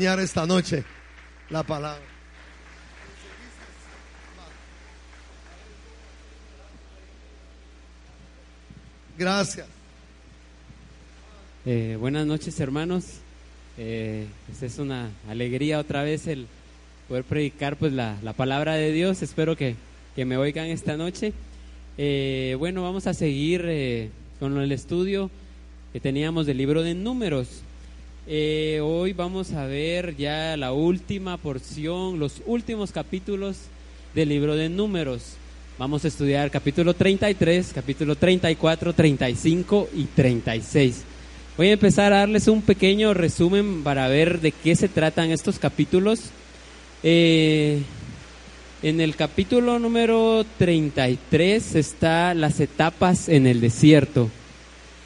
esta noche la palabra. Gracias. Eh, buenas noches, hermanos. Eh, pues es una alegría otra vez el poder predicar pues la, la palabra de Dios. Espero que, que, me oigan esta noche. Eh, bueno, vamos a seguir con el estudio que teníamos del libro de Números. Eh, hoy vamos a ver ya la última porción, los últimos capítulos del libro de Números. Vamos a estudiar capítulo 33, capítulo 34, 35 y 36. Voy a empezar a darles un pequeño resumen para ver de qué se tratan estos capítulos. Eh, en el capítulo número 33 está las etapas en el desierto.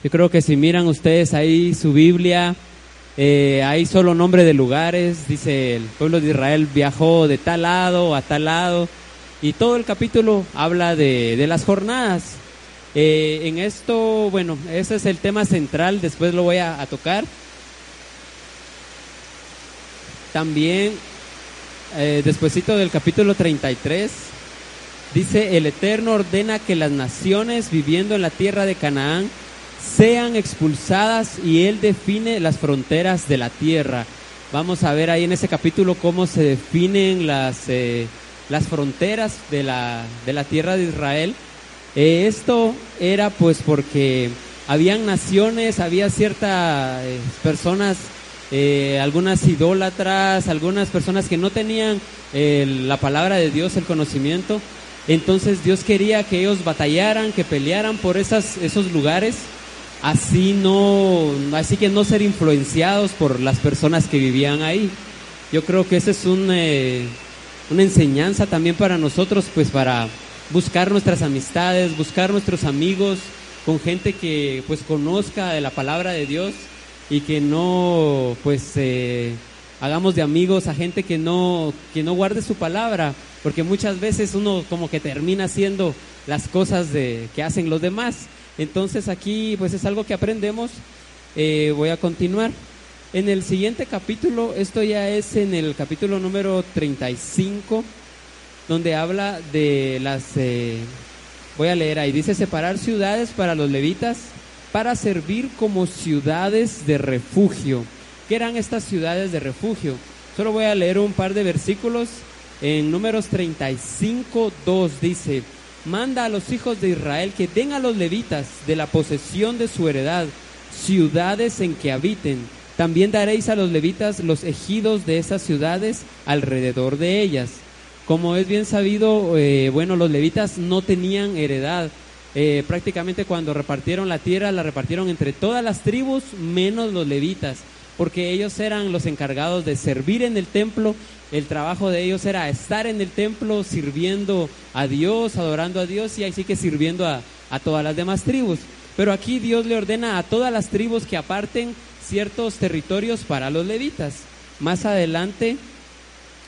Yo creo que si miran ustedes ahí su Biblia, eh, hay solo nombre de lugares, dice el pueblo de Israel viajó de tal lado a tal lado, y todo el capítulo habla de, de las jornadas. Eh, en esto, bueno, ese es el tema central, después lo voy a, tocar. También, eh, despuesito del capítulo 33, dice, el Eterno ordena que las naciones viviendo en la tierra de Canaán sean expulsadas y Él define las fronteras de la tierra. Vamos a ver ahí en ese capítulo cómo se definen las, eh, las fronteras de la, de la tierra de Israel. Eh, esto era pues porque habían naciones, había ciertas eh, personas, algunas idólatras, algunas personas que no tenían la palabra de Dios, el conocimiento. Entonces Dios quería que ellos batallaran, que pelearan por esas, esos lugares, así no, así que no ser influenciados por las personas que vivían ahí. Yo creo que esa es un, una enseñanza también para nosotros, pues para buscar nuestras amistades, buscar nuestros amigos con gente que pues conozca de la palabra de Dios y que no pues eh, hagamos de amigos a gente que no que no guarde su palabra, porque muchas veces uno como que termina haciendo las cosas de que hacen los demás. Entonces aquí pues es algo que aprendemos. Eh, voy a continuar. En el siguiente capítulo, esto ya es en el capítulo número 35 donde habla de las, eh, voy a leer ahí, dice separar ciudades para los levitas para servir como ciudades de refugio. ¿Qué eran estas ciudades de refugio? Solo voy a leer un par de versículos. En números 35, 2 dice, manda a los hijos de Israel que den a los levitas de la posesión de su heredad ciudades en que habiten. También daréis a los levitas los ejidos de esas ciudades alrededor de ellas como es bien sabido, eh, bueno, los levitas no tenían heredad. Eh, prácticamente cuando repartieron la tierra, la repartieron entre todas las tribus, menos los levitas, porque ellos eran los encargados de servir en el templo. El trabajo de ellos era estar en el templo sirviendo a Dios, adorando a Dios y así que sirviendo a, a todas las demás tribus. Pero aquí Dios le ordena a todas las tribus que aparten ciertos territorios para los levitas. Más adelante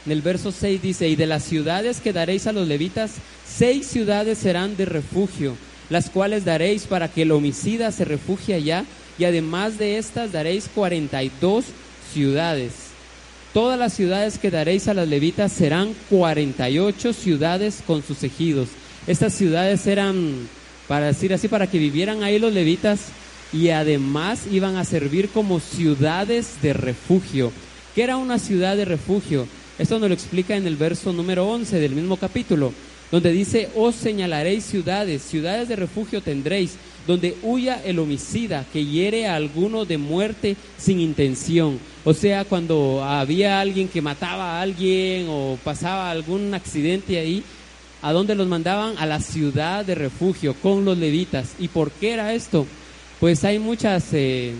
en el verso 6 dice, y de las ciudades que daréis a los levitas, seis ciudades serán de refugio, las cuales daréis para que el homicida se refugie allá, y además de estas daréis 42 ciudades. Todas las ciudades que daréis a los levitas serán 48 ciudades con sus ejidos. Estas ciudades eran, para decir así, para que vivieran ahí los levitas y además iban a servir como ciudades de refugio. ¿Qué era una ciudad de refugio? Esto nos lo explica en el verso número 11 del mismo capítulo, donde dice, os señalaréis ciudades, ciudades de refugio tendréis, donde huya el homicida que hiere a alguno de muerte sin intención. O sea, cuando había alguien que mataba a alguien o pasaba algún accidente ahí, ¿a dónde los mandaban? A la ciudad de refugio con los levitas. ¿Y por qué era esto? Pues hay muchas... Eh,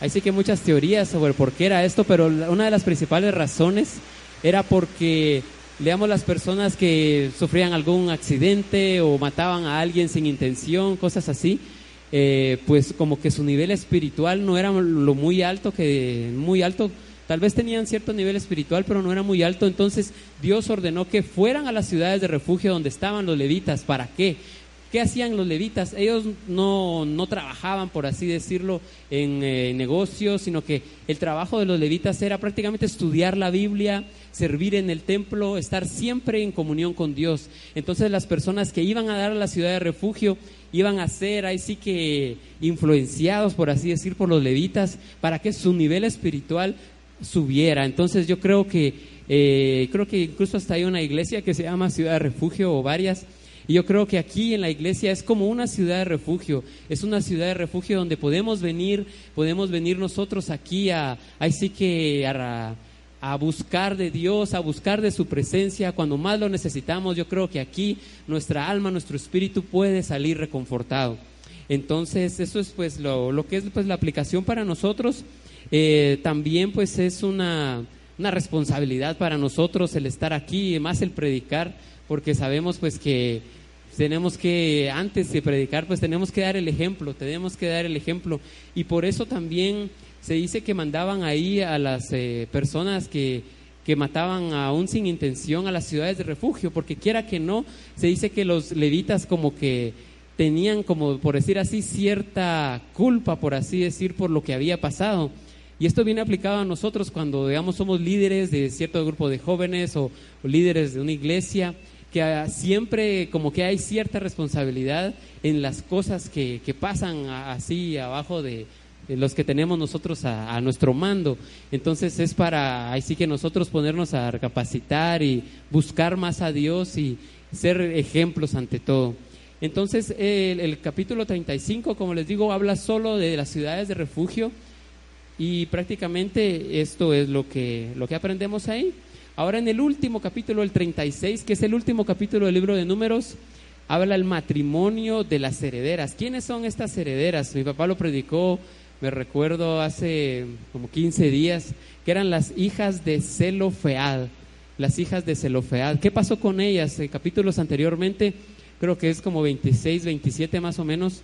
Ahí sí que muchas teorías sobre por qué era esto, pero una de las principales razones era porque, digamos, las personas que sufrían algún accidente o mataban a alguien sin intención, cosas así, eh, pues como que su nivel espiritual no era lo muy alto, que muy alto, tal vez tenían cierto nivel espiritual, pero no era muy alto, entonces Dios ordenó que fueran a las ciudades de refugio donde estaban los levitas, ¿para qué? ¿Qué hacían los levitas? Ellos no, no trabajaban, por así decirlo, en eh, negocios, sino que el trabajo de los levitas era prácticamente estudiar la Biblia, servir en el templo, estar siempre en comunión con Dios. Entonces las personas que iban a dar a la ciudad de refugio iban a ser ahí sí que influenciados, por así decir, por los levitas, para que su nivel espiritual subiera. Entonces yo creo que, eh, creo que incluso hasta hay una iglesia que se llama Ciudad de Refugio o varias y yo creo que aquí en la iglesia es como una ciudad de refugio, es una ciudad de refugio donde podemos venir, podemos venir nosotros aquí a, ahí que a, a buscar de Dios, a buscar de su presencia cuando más lo necesitamos. Yo creo que aquí nuestra alma, nuestro espíritu puede salir reconfortado. Entonces, eso es pues lo, lo que es pues la aplicación para nosotros. Eh, también pues es una, una responsabilidad para nosotros el estar aquí, más el predicar, porque sabemos pues que tenemos que, antes de predicar, pues tenemos que dar el ejemplo, tenemos que dar el ejemplo. Y por eso también se dice que mandaban ahí a las eh, personas que, que mataban aún sin intención a las ciudades de refugio, porque quiera que no, se dice que los levitas como que tenían como, por decir así, cierta culpa, por así decir, por lo que había pasado. Y esto viene aplicado a nosotros cuando, digamos, somos líderes de cierto grupo de jóvenes o líderes de una iglesia que siempre como que hay cierta responsabilidad en las cosas que, pasan así abajo de, los que tenemos nosotros a, nuestro mando. Entonces es para ahí sí que nosotros ponernos a recapacitar y buscar más a Dios y ser ejemplos ante todo. Entonces el, el capítulo 35, como les digo, habla solo de las ciudades de refugio y prácticamente esto es lo que, lo que aprendemos ahí. Ahora en el último capítulo, el 36, que es el último capítulo del libro de números, habla el matrimonio de las herederas. ¿Quiénes son estas herederas? Mi papá lo predicó, me recuerdo, hace como 15 días, que eran las hijas de Zelofead. Las hijas de Zelofead. ¿Qué pasó con ellas? En capítulos anteriormente, creo que es como 26, 27 más o menos.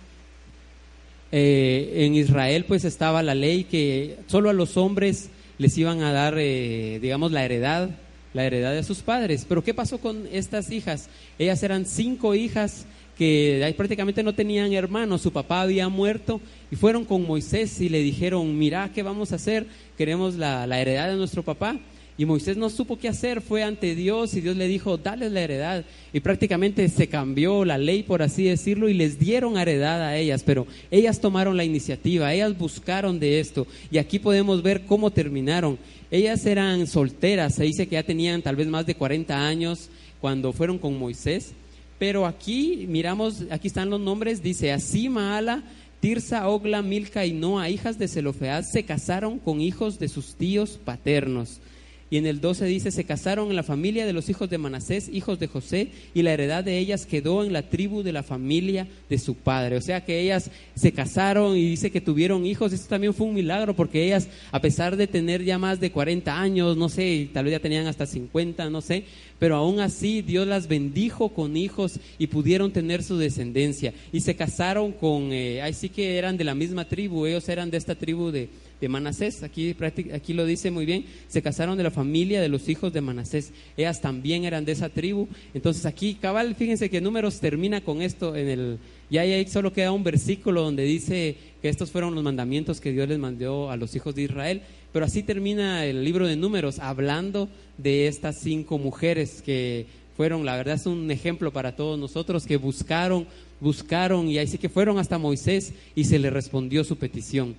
Eh, en Israel pues estaba la ley que solo a los hombres les iban a dar, eh, digamos, la heredad la heredad de sus padres. Pero ¿qué pasó con estas hijas? Ellas eran cinco hijas que prácticamente no tenían hermanos, su papá había muerto y fueron con Moisés y le dijeron, mira, ¿qué vamos a hacer? Queremos la, la heredad de nuestro papá. Y Moisés no supo qué hacer, fue ante Dios y Dios le dijo, dale la heredad. Y prácticamente se cambió la ley, por así decirlo, y les dieron heredad a ellas, pero ellas tomaron la iniciativa, ellas buscaron de esto. Y aquí podemos ver cómo terminaron. Ellas eran solteras, se dice que ya tenían tal vez más de 40 años cuando fueron con Moisés. Pero aquí miramos, aquí están los nombres, dice así Maala, Tirsa, Ogla, Milca y Noa, hijas de Zelofead, se casaron con hijos de sus tíos paternos. Y en el 12 dice, se casaron en la familia de los hijos de Manasés, hijos de José, y la heredad de ellas quedó en la tribu de la familia de su padre. O sea que ellas se casaron y dice que tuvieron hijos. Esto también fue un milagro porque ellas, a pesar de tener ya más de 40 años, no sé, tal vez ya tenían hasta 50, no sé, pero aún así Dios las bendijo con hijos y pudieron tener su descendencia. Y se casaron con, eh, ahí sí que eran de la misma tribu, ellos eran de esta tribu de de Manasés, aquí, aquí lo dice muy bien, se casaron de la familia de los hijos de Manasés, ellas también eran de esa tribu, entonces aquí cabal, fíjense que números termina con esto en el, ya ahí solo queda un versículo donde dice que estos fueron los mandamientos que Dios les mandó a los hijos de Israel, pero así termina el libro de números hablando de estas cinco mujeres que fueron, la verdad es un ejemplo para todos nosotros, que buscaron, buscaron y ahí sí que fueron hasta Moisés y se le respondió su petición.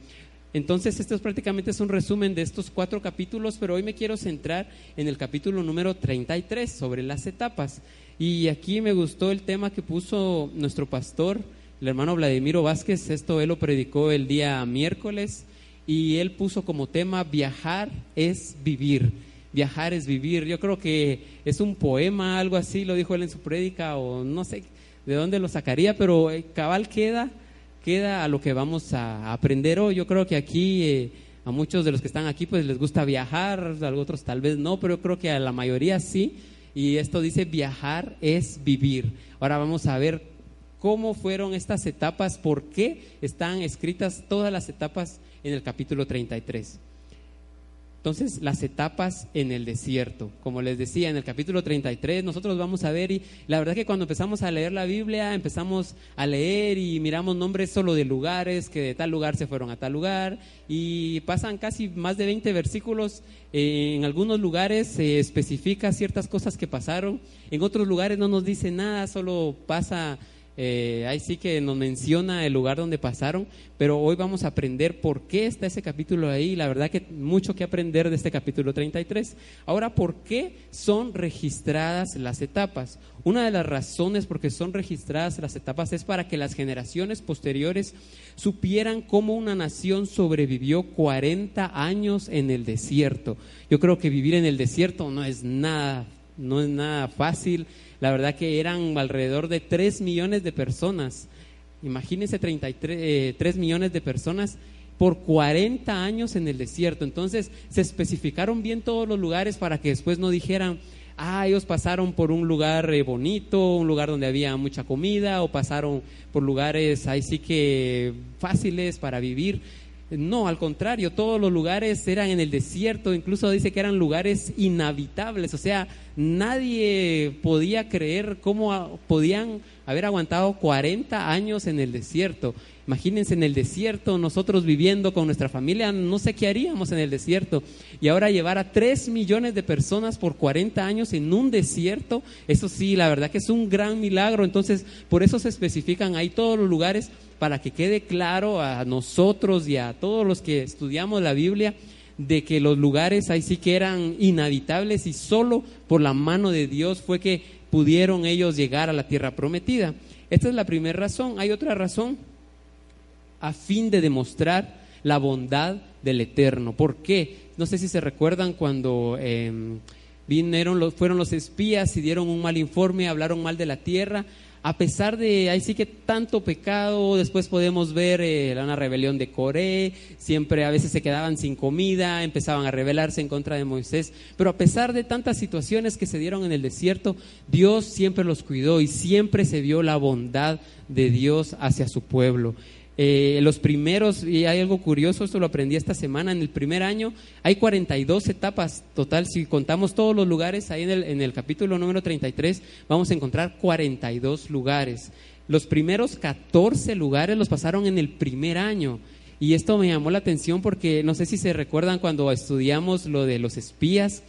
Entonces, esto es prácticamente es un resumen de estos cuatro capítulos, pero hoy me quiero centrar en el capítulo número 33 sobre las etapas. Y aquí me gustó el tema que puso nuestro pastor, el hermano Vladimiro Vázquez. Esto él lo predicó el día miércoles y él puso como tema viajar es vivir. Viajar es vivir. Yo creo que es un poema, algo así, lo dijo él en su prédica o no sé de dónde lo sacaría, pero eh, cabal queda queda a lo que vamos a aprender hoy. Yo creo que aquí eh, a muchos de los que están aquí pues les gusta viajar, a otros tal vez no, pero yo creo que a la mayoría sí. Y esto dice viajar es vivir. Ahora vamos a ver cómo fueron estas etapas, por qué están escritas todas las etapas en el capítulo 33. Entonces, las etapas en el desierto. Como les decía, en el capítulo 33 nosotros vamos a ver y la verdad que cuando empezamos a leer la Biblia, empezamos a leer y miramos nombres solo de lugares, que de tal lugar se fueron a tal lugar y pasan casi más de 20 versículos. En algunos lugares se especifica ciertas cosas que pasaron, en otros lugares no nos dice nada, solo pasa eh, ahí sí que nos menciona el lugar donde pasaron, pero hoy vamos a aprender por qué está ese capítulo ahí. La verdad que mucho que aprender de este capítulo 33. Ahora, ¿por qué son registradas las etapas? Una de las razones por qué son registradas las etapas es para que las generaciones posteriores supieran cómo una nación sobrevivió 40 años en el desierto. Yo creo que vivir en el desierto no es nada, no es nada fácil la verdad que eran alrededor de 3 millones de personas. Imagínense 33 3 eh, millones de personas por 40 años en el desierto. Entonces se especificaron bien todos los lugares para que después no dijeran, ah, ellos pasaron por un lugar eh, bonito, un lugar donde había mucha comida, o pasaron por lugares ahí sí que fáciles para vivir. No, al contrario, todos los lugares eran en el desierto, incluso dice que eran lugares inhabitables, o sea, nadie podía creer cómo podían haber aguantado 40 años en el desierto. Imagínense en el desierto, nosotros viviendo con nuestra familia, no sé qué haríamos en el desierto. Y ahora llevar a 3 millones de personas por 40 años en un desierto, eso sí, la verdad que es un gran milagro. Entonces, por eso se especifican ahí todos los lugares para que quede claro a nosotros y a todos los que estudiamos la Biblia de que los lugares ahí sí que eran inhabitables y solo por la mano de Dios fue que pudieron ellos llegar a la tierra prometida. Esta es la primera razón. Hay otra razón a fin de demostrar la bondad del Eterno. ¿Por qué? No sé si se recuerdan cuando em, vinieron los, fueron los espías y dieron un mal informe, hablaron mal de la tierra a pesar de ahí sí que tanto pecado, después podemos ver eh, una rebelión de Coré, siempre a veces se quedaban sin comida, empezaban a rebelarse en contra de Moisés, pero a pesar de tantas situaciones que se dieron en el desierto, Dios siempre los cuidó y siempre se vio la bondad de Dios hacia su pueblo. Eh, los primeros, y hay algo curioso, esto lo aprendí esta semana, en el primer año hay 42 etapas total, si contamos todos los lugares, ahí en el, en el capítulo número 33 vamos a encontrar 42 lugares. Los primeros 14 lugares los pasaron en el primer año. Y esto me llamó la atención porque no sé si se recuerdan cuando estudiamos lo de los espías,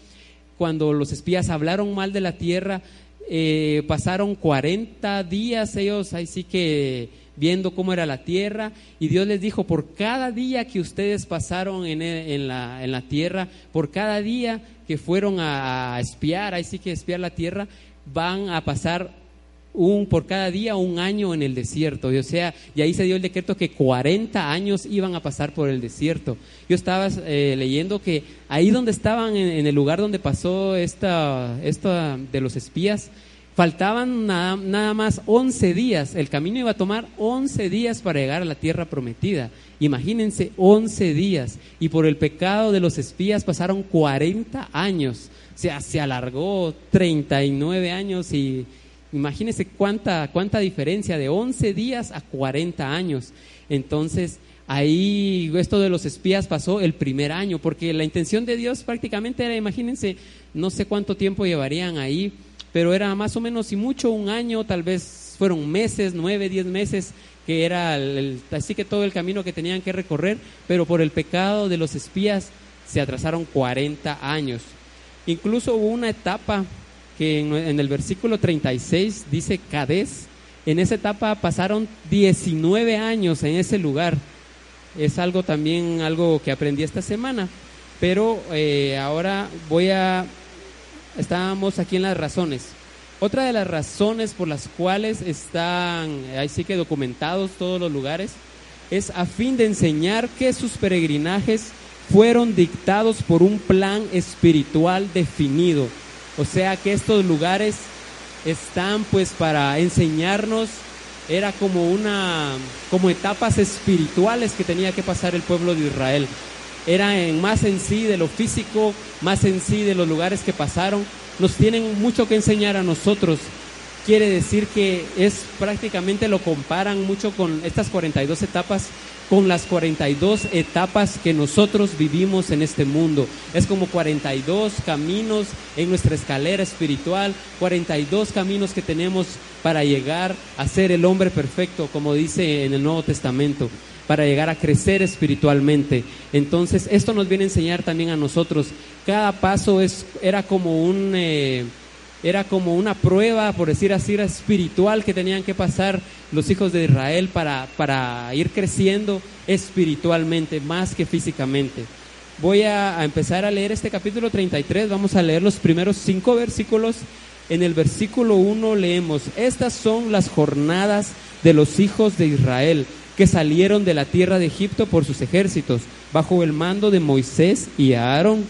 cuando los espías hablaron mal de la tierra, eh, pasaron 40 días ellos ahí sí que viendo cómo era la tierra, y Dios les dijo, por cada día que ustedes pasaron en, e, la, tierra, por cada día que fueron a, espiar, ahí sí que espiar la tierra, van a pasar un, por cada día un año en el desierto. Y, o sea, y ahí se dio el decreto que 40 años iban a pasar por el desierto. Yo estaba eh, leyendo que ahí donde estaban, en, el lugar donde pasó esta, esta de los espías, Faltaban nada, más 11 días. El camino iba a tomar 11 días para llegar a la tierra prometida. Imagínense 11 días. Y por el pecado de los espías pasaron 40 años. O sea, se alargó 39 años y imagínense cuánta, cuánta diferencia de 11 días a 40 años. Entonces, ahí esto de los espías pasó el primer año, porque la intención de Dios prácticamente era, imagínense, no sé cuánto tiempo llevarían ahí pero era más o menos y mucho un año, tal vez fueron meses, nueve, diez meses, que era así que todo el camino que tenían que recorrer, pero por el pecado de los espías se atrasaron 40 años. Incluso hubo una etapa que en, el versículo 36 dice Cadés, en esa etapa pasaron 19 años en ese lugar. Es algo también, algo que aprendí esta semana. Pero eh, ahora voy a estábamos aquí en las razones. Otra de las razones por las cuales están, ahí sí que documentados todos los lugares, es a fin de enseñar que sus peregrinajes fueron dictados por un plan espiritual definido. O sea que estos lugares están pues para enseñarnos, era como una, como etapas espirituales que tenía que pasar el pueblo de Israel era en más en sí de lo físico, más en sí de los lugares que pasaron, nos tienen mucho que enseñar a nosotros. Quiere decir que es prácticamente lo comparan mucho con estas 42 etapas con las 42 etapas que nosotros vivimos en este mundo. Es como 42 caminos en nuestra escalera espiritual, 42 caminos que tenemos para llegar a ser el hombre perfecto, como dice en el Nuevo Testamento para llegar a crecer espiritualmente. Entonces, esto nos viene a enseñar también a nosotros. Cada paso es, era como un... Eh, era como una prueba, por decir así, espiritual que tenían que pasar los hijos de Israel para, para ir creciendo espiritualmente, más que físicamente. Voy a, a, empezar a leer este capítulo 33, vamos a leer los primeros cinco versículos. En el versículo 1 leemos, estas son las jornadas de los hijos de Israel que salieron de la tierra de Egipto por sus ejércitos, bajo el mando de Moisés y Aarón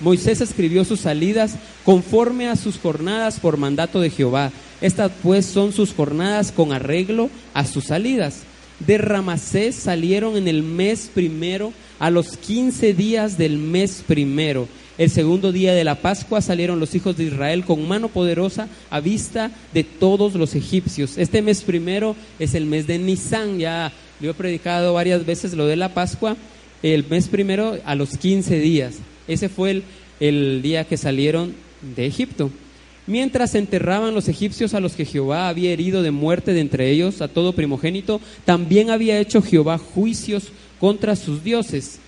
Moisés escribió sus salidas conforme a sus jornadas por mandato de Jehová. Estas pues son sus jornadas con arreglo a sus salidas. De Ramasés salieron en el mes primero a los quince días del mes primero. El segundo día de la Pascua salieron los hijos de Israel con mano poderosa a vista de todos los egipcios. Este mes primero es el mes de Nisan. Ya lo he predicado varias veces lo de la Pascua. El mes primero a los quince días. Ese fue el, el día que salieron de Egipto. Mientras enterraban los egipcios a los que Jehová había herido de muerte de entre ellos, a todo primogénito, también había hecho Jehová juicios contra sus dioses.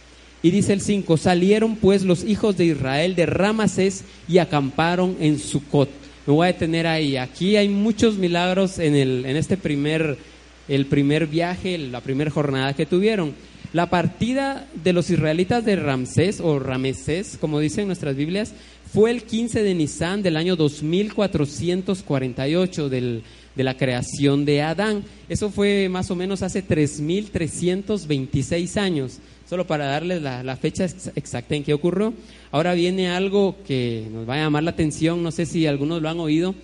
Y dice el 5, salieron pues los hijos de Israel de Ramasés y acamparon en Sucot. Me voy a detener ahí. Aquí hay muchos milagros en, el, en este primer, el primer viaje, la primera jornada que tuvieron. La partida de los israelitas de Ramsés o Ramesés, como dicen nuestras Biblias, fue el 15 de Nisan del año 2448 del, de la creación de Adán. Eso fue más o menos hace 3326 años, solo para darles la, fecha exacta en que ocurrió. Ahora viene algo que nos va a llamar la atención, no sé si algunos lo han oído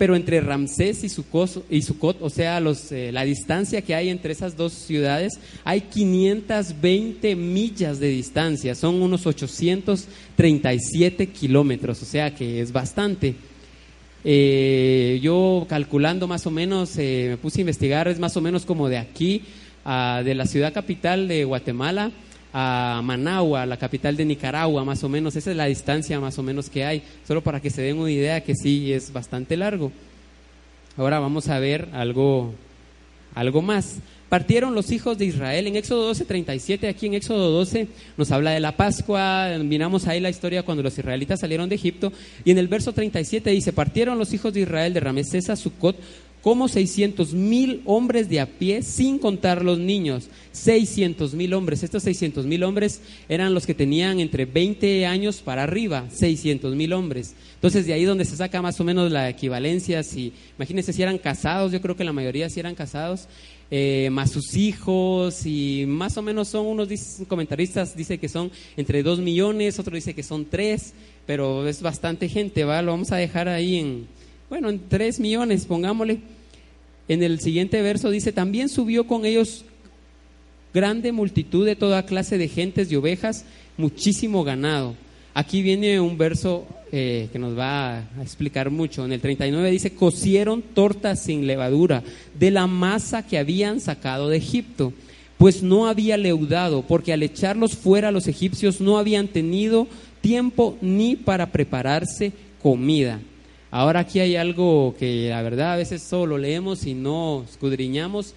pero entre Ramsés y Sucot, y o sea, los, eh, la distancia que hay entre esas dos ciudades, hay 520 millas de distancia, son unos 837 kilómetros, o sea que es bastante. Eh, yo calculando más o menos, eh, me puse a investigar, es más o menos como de aquí, de la ciudad capital de Guatemala a Managua, la capital de Nicaragua, más o menos. Esa es la distancia más o menos que hay, solo para que se den una idea que sí es bastante largo. Ahora vamos a ver algo, algo más. Partieron los hijos de Israel en Éxodo 12, 37. Aquí en Éxodo 12 nos habla de la Pascua. Miramos ahí la historia cuando los israelitas salieron de Egipto. Y en el verso 37 dice: Partieron los hijos de Israel de Ramesés a Sucot como 600 mil hombres de a pie, sin contar los niños. 600 mil hombres. Estos 600 mil hombres eran los que tenían entre 20 años para arriba. 600 mil hombres. Entonces, de ahí donde se saca más o menos la equivalencia. Si, imagínense si eran casados, yo creo que la mayoría sí eran casados. Eh, más sus hijos y más o menos son unos comentaristas dice que son entre 2 millones, otro dice que son 3, pero es bastante gente, ¿va? Lo vamos a dejar ahí en, bueno, en tres millones, pongámosle. En el siguiente verso dice, también subió con ellos grande multitud de toda clase de gentes y ovejas, muchísimo ganado. Aquí viene un verso eh, que nos va a explicar mucho. En el 39 dice, cocieron tortas sin levadura de la masa que habían sacado de Egipto, pues no había leudado, porque al echarlos fuera los egipcios no habían tenido tiempo ni para prepararse comida. Ahora aquí hay algo que la verdad a veces solo leemos y no escudriñamos.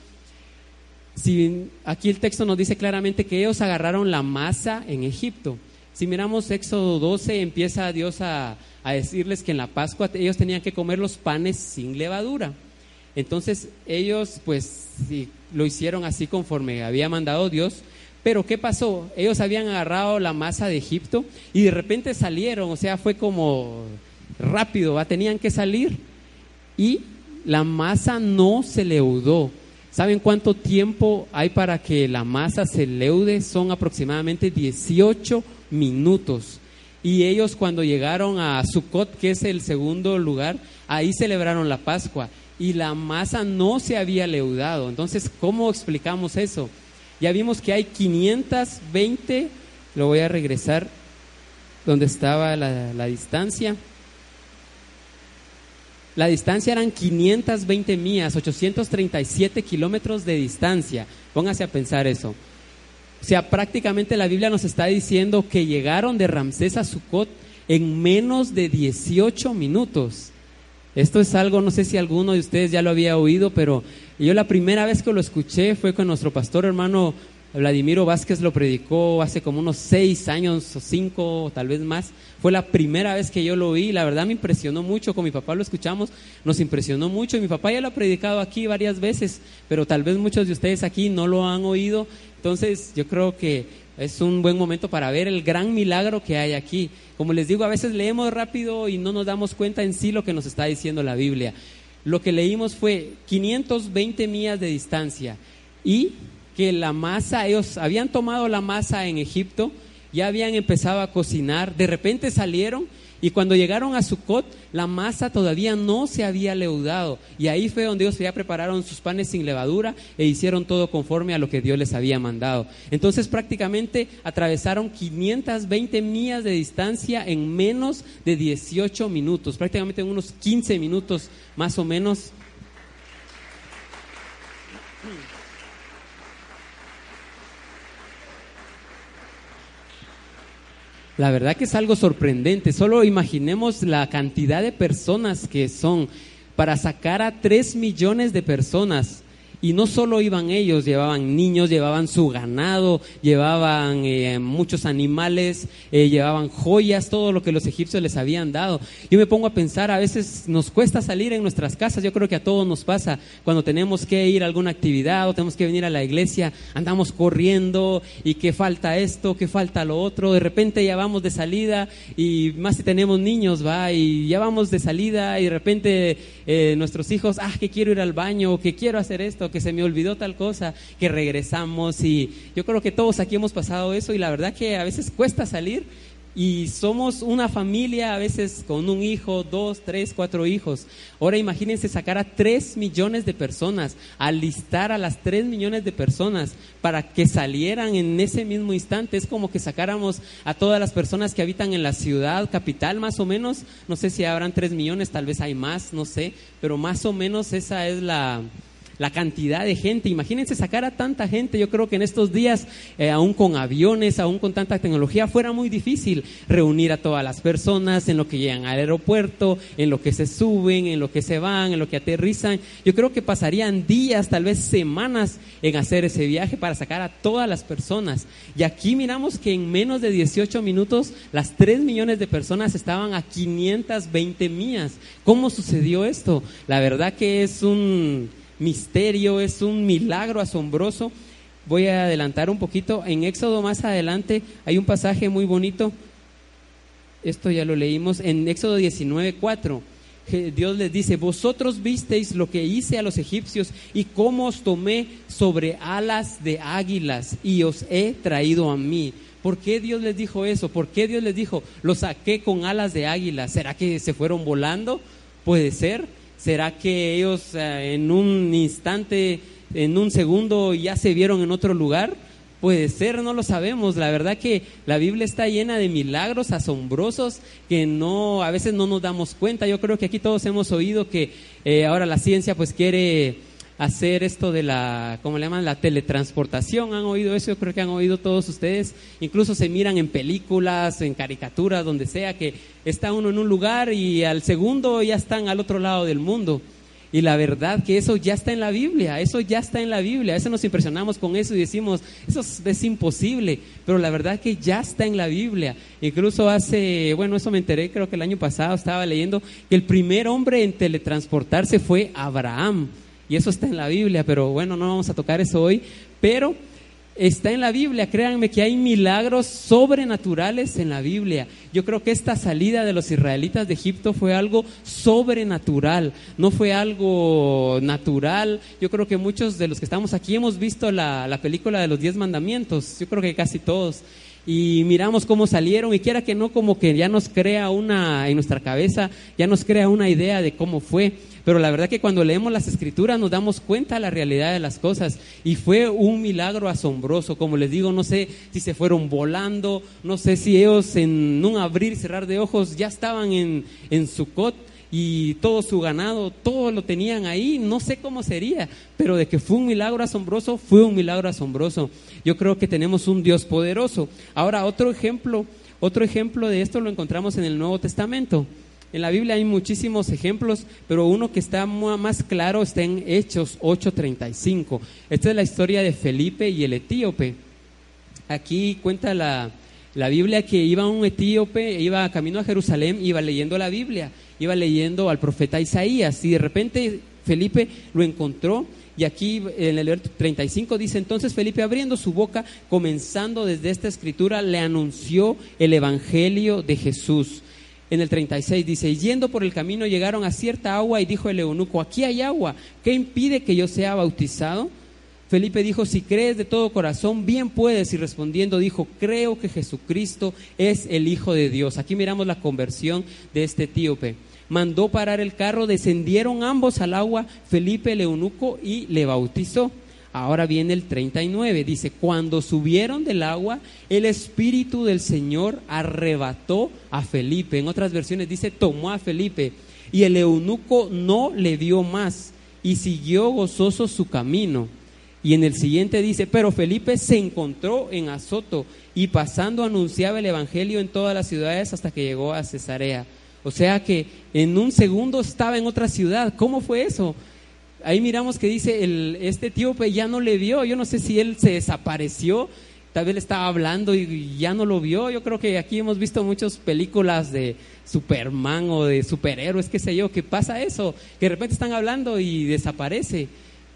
Si, aquí el texto nos dice claramente que ellos agarraron la masa en Egipto. Si miramos Éxodo 12, empieza Dios a, a decirles que en la Pascua ellos tenían que comer los panes sin levadura. Entonces ellos pues lo hicieron así conforme había mandado Dios. Pero ¿qué pasó? Ellos habían agarrado la masa de Egipto y de repente salieron, o sea, fue como rápido, tenían que salir y la masa no se leudó. ¿Saben cuánto tiempo hay para que la masa se leude? Son aproximadamente 18 minutos. Y ellos cuando llegaron a Sucot, que es el segundo lugar, ahí celebraron la Pascua y la masa no se había leudado. Entonces, ¿cómo explicamos eso? Ya vimos que hay 520, lo voy a regresar donde estaba la distancia. La distancia eran 520 millas, 837 kilómetros de distancia. Póngase a pensar eso. O sea, prácticamente la Biblia nos está diciendo que llegaron de Ramsés a Sucot en menos de 18 minutos. Esto es algo, no sé si alguno de ustedes ya lo había oído, pero yo la primera vez que lo escuché fue con nuestro pastor hermano Vladimiro Vázquez lo predicó hace como unos seis años o cinco, o tal vez más. Fue la primera vez que yo lo oí. La verdad me impresionó mucho. Con mi papá lo escuchamos, nos impresionó mucho. Y mi papá ya lo ha predicado aquí varias veces, pero tal vez muchos de ustedes aquí no lo han oído. Entonces yo creo que es un buen momento para ver el gran milagro que hay aquí. Como les digo, a veces leemos rápido y no nos damos cuenta en sí lo que nos está diciendo la Biblia. Lo que leímos fue 520 millas de distancia y que la masa, ellos habían tomado la masa en Egipto, ya habían empezado a cocinar, de repente salieron y cuando llegaron a Sucot, la masa todavía no se había leudado. Y ahí fue donde ellos ya prepararon sus panes sin levadura e hicieron todo conforme a lo que Dios les había mandado. Entonces prácticamente atravesaron 520 millas de distancia en menos de 18 minutos, prácticamente en unos 15 minutos más o menos La verdad que es algo sorprendente. Solo imaginemos la cantidad de personas que son para sacar a tres millones de personas y no solo iban ellos, llevaban niños, llevaban su ganado, llevaban eh, muchos animales, eh, llevaban joyas, todo lo que los egipcios les habían dado. Yo me pongo a pensar, a veces nos cuesta salir en nuestras casas, yo creo que a todos nos pasa, cuando tenemos que ir a alguna actividad o tenemos que venir a la iglesia, andamos corriendo y que falta esto, que falta lo otro, de repente ya vamos de salida y más si tenemos niños, va, y ya vamos de salida y de repente eh, nuestros hijos, ah, que quiero ir al baño, que quiero hacer esto, que se me olvidó tal cosa, que regresamos y yo creo que todos aquí hemos pasado eso y la verdad que a veces cuesta salir y somos una familia a veces con un hijo, dos, tres, cuatro hijos. Ahora imagínense sacar a tres millones de personas, alistar a las tres millones de personas para que salieran en ese mismo instante. Es como que sacáramos a todas las personas que habitan en la ciudad capital, más o menos. No sé si habrán tres millones, tal vez hay más, no sé, pero más o menos esa es la la cantidad de gente. Imagínense sacar a tanta gente. Yo creo que en estos días, eh, aún con aviones, aún con tanta tecnología, fuera muy difícil reunir a todas las personas en lo que llegan al aeropuerto, en lo que se suben, en lo que se van, en lo que aterrizan. Yo creo que pasarían días, tal vez semanas en hacer ese viaje para sacar a todas las personas. Y aquí miramos que en menos de 18 minutos las 3 millones de personas estaban a 520 millas. ¿Cómo sucedió esto? La verdad que es un misterio, es un milagro asombroso. Voy a adelantar un poquito. En Éxodo más adelante hay un pasaje muy bonito. Esto ya lo leímos en Éxodo 19, 4. Dios les dice, vosotros visteis lo que hice a los egipcios y cómo os tomé sobre alas de águilas y os he traído a mí. ¿Por qué Dios les dijo eso? ¿Por qué Dios les dijo, lo saqué con alas de águilas? ¿Será que se fueron volando? Puede ser. ¿Será que ellos eh, en un instante, en un segundo ya se vieron en otro lugar? Puede ser, no lo sabemos. La verdad que la Biblia está llena de milagros asombrosos que no, a veces no nos damos cuenta. Yo creo que aquí todos hemos oído que eh, ahora la ciencia pues quiere hacer esto de la, ¿cómo le llaman? La teletransportación. ¿Han oído eso? Yo creo que han oído todos ustedes. Incluso se miran en películas, en caricaturas, donde sea, que está uno en un lugar y al segundo ya están al otro lado del mundo. Y la verdad que eso ya está en la Biblia, eso ya está en la Biblia. A veces nos impresionamos con eso y decimos, eso es, imposible, pero la verdad que ya está en la Biblia. Incluso hace, bueno, eso me enteré, creo que el año pasado estaba leyendo que el primer hombre en teletransportarse fue Abraham. Y eso está en la Biblia, pero bueno, no vamos a tocar eso hoy. Pero está en la Biblia, créanme que hay milagros sobrenaturales en la Biblia. Yo creo que esta salida de los israelitas de Egipto fue algo sobrenatural, no fue algo natural. Yo creo que muchos de los que estamos aquí hemos visto la, la película de los diez mandamientos, yo creo que casi todos y miramos cómo salieron y quiera que no como que ya nos crea una en nuestra cabeza, ya nos crea una idea de cómo fue, pero la verdad que cuando leemos las escrituras nos damos cuenta de la realidad de las cosas y fue un milagro asombroso, como les digo, no sé si se fueron volando, no sé si ellos en un abrir y cerrar de ojos ya estaban en en Sucot y todo su ganado, todo lo tenían ahí, no sé cómo sería, pero de que fue un milagro asombroso, fue un milagro asombroso. Yo creo que tenemos un Dios poderoso. Ahora, otro ejemplo, otro ejemplo de esto lo encontramos en el Nuevo Testamento. En la Biblia hay muchísimos ejemplos, pero uno que está más claro está en Hechos 8:35. Esta es la historia de Felipe y el etíope. Aquí cuenta la, la Biblia que iba un etíope, iba camino a Jerusalén, iba leyendo la Biblia, iba leyendo al profeta Isaías y de repente Felipe lo encontró y aquí en el versículo 35 dice, entonces Felipe abriendo su boca, comenzando desde esta escritura, le anunció el Evangelio de Jesús en el 36 dice, yendo por el camino llegaron a cierta agua y dijo el eunuco, aquí hay agua, ¿qué impide que yo sea bautizado? Felipe dijo, si crees de todo corazón, bien puedes. Y respondiendo dijo, creo que Jesucristo es el Hijo de Dios. Aquí miramos la conversión de este etíope. Mandó parar el carro, descendieron ambos al agua, Felipe el eunuco, y le bautizó. Ahora viene el 39, dice, cuando subieron del agua, el Espíritu del Señor arrebató a Felipe. En otras versiones dice, tomó a Felipe. Y el eunuco no le dio más y siguió gozoso su camino. Y en el siguiente dice, pero Felipe se encontró en Azoto y pasando anunciaba el Evangelio en todas las ciudades hasta que llegó a Cesarea. O sea que en un segundo estaba en otra ciudad. ¿Cómo fue eso? Ahí miramos que dice, el, este etíope ya no le vio, yo no sé si él se desapareció, tal vez le estaba hablando y ya no lo vio, yo creo que aquí hemos visto muchas películas de Superman o de superhéroes, qué sé yo, que pasa eso, que de repente están hablando y desaparece.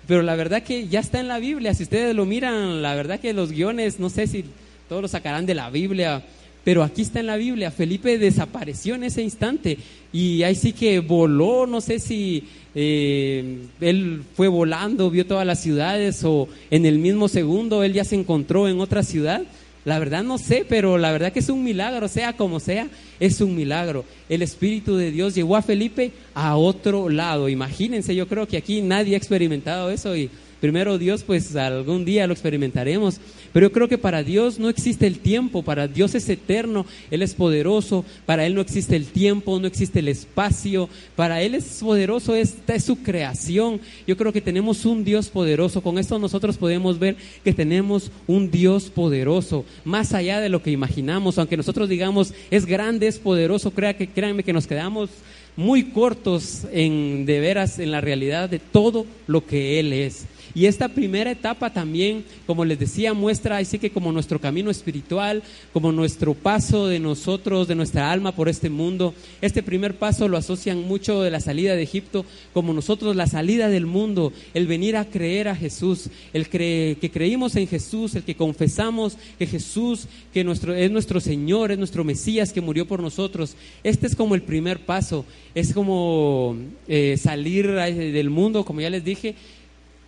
Pero la verdad que ya está en la Biblia, si ustedes lo miran, la verdad que los guiones, no sé si todos lo sacarán de la Biblia, pero aquí está en la Biblia, Felipe desapareció en ese instante y ahí sí que voló, no sé si eh, él fue volando, vio todas las ciudades o en el mismo segundo él ya se encontró en otra ciudad. La verdad no sé, pero la verdad que es un milagro, sea como sea, es un milagro. El Espíritu de Dios llevó a Felipe a otro lado. Imagínense, yo creo que aquí nadie ha experimentado eso y primero Dios, pues algún día lo experimentaremos. Pero yo creo que para Dios no existe el tiempo, para Dios es eterno, Él es poderoso, para Él no existe el tiempo, no existe el espacio, para Él es poderoso, esta es su creación. Yo creo que tenemos un Dios poderoso, con esto nosotros podemos ver que tenemos un Dios poderoso, más allá de lo que imaginamos, aunque nosotros digamos es grande, es poderoso, créanme que nos quedamos muy cortos en de veras en la realidad de todo lo que Él es. Y esta primera etapa también, como les decía, muestra así que como nuestro camino espiritual, como nuestro paso de nosotros, de nuestra alma por este mundo. Este primer paso lo asocian mucho de la salida de Egipto, como nosotros la salida del mundo, el venir a creer a Jesús, el que creímos en Jesús, el que confesamos que Jesús que nuestro, es nuestro Señor, es nuestro Mesías que murió por nosotros. Este es como el primer paso, es como eh, salir del mundo, como ya les dije,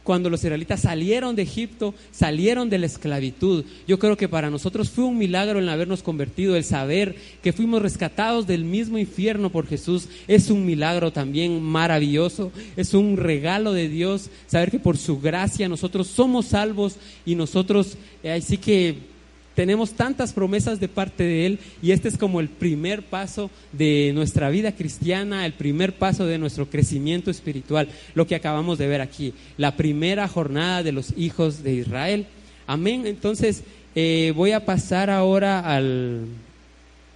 cuando los israelitas salieron de Egipto, salieron de la esclavitud. Yo creo que para nosotros fue un milagro el habernos convertido, el saber que fuimos rescatados del mismo infierno por Jesús. Es un milagro también maravilloso, es un regalo de Dios saber que por su gracia nosotros somos salvos y nosotros, eh, así que tenemos tantas promesas de parte de Él y este es como el primer paso de nuestra vida cristiana, el primer paso de nuestro crecimiento espiritual, lo que acabamos de ver aquí, la primera jornada de los hijos de Israel. Amén. Entonces eh, voy a pasar ahora al...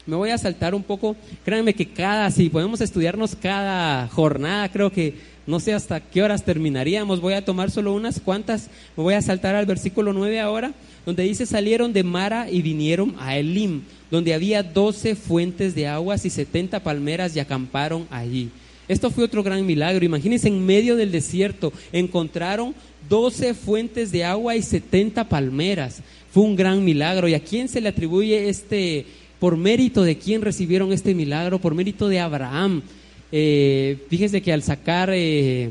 Me voy a saltar un poco, créanme que cada, si podemos estudiarnos cada jornada, creo que no sé hasta qué horas terminaríamos, voy a tomar solo unas cuantas, me voy a saltar al versículo 9 ahora donde dice salieron de Mara y vinieron a Elim, donde había doce fuentes de aguas y setenta palmeras y acamparon allí. Esto fue otro gran milagro. Imagínense, en medio del desierto encontraron doce fuentes de agua y setenta palmeras. Fue un gran milagro. ¿Y a quién se le atribuye este, por mérito de quién recibieron este milagro? Por mérito de Abraham. Eh, fíjense que al sacar, eh,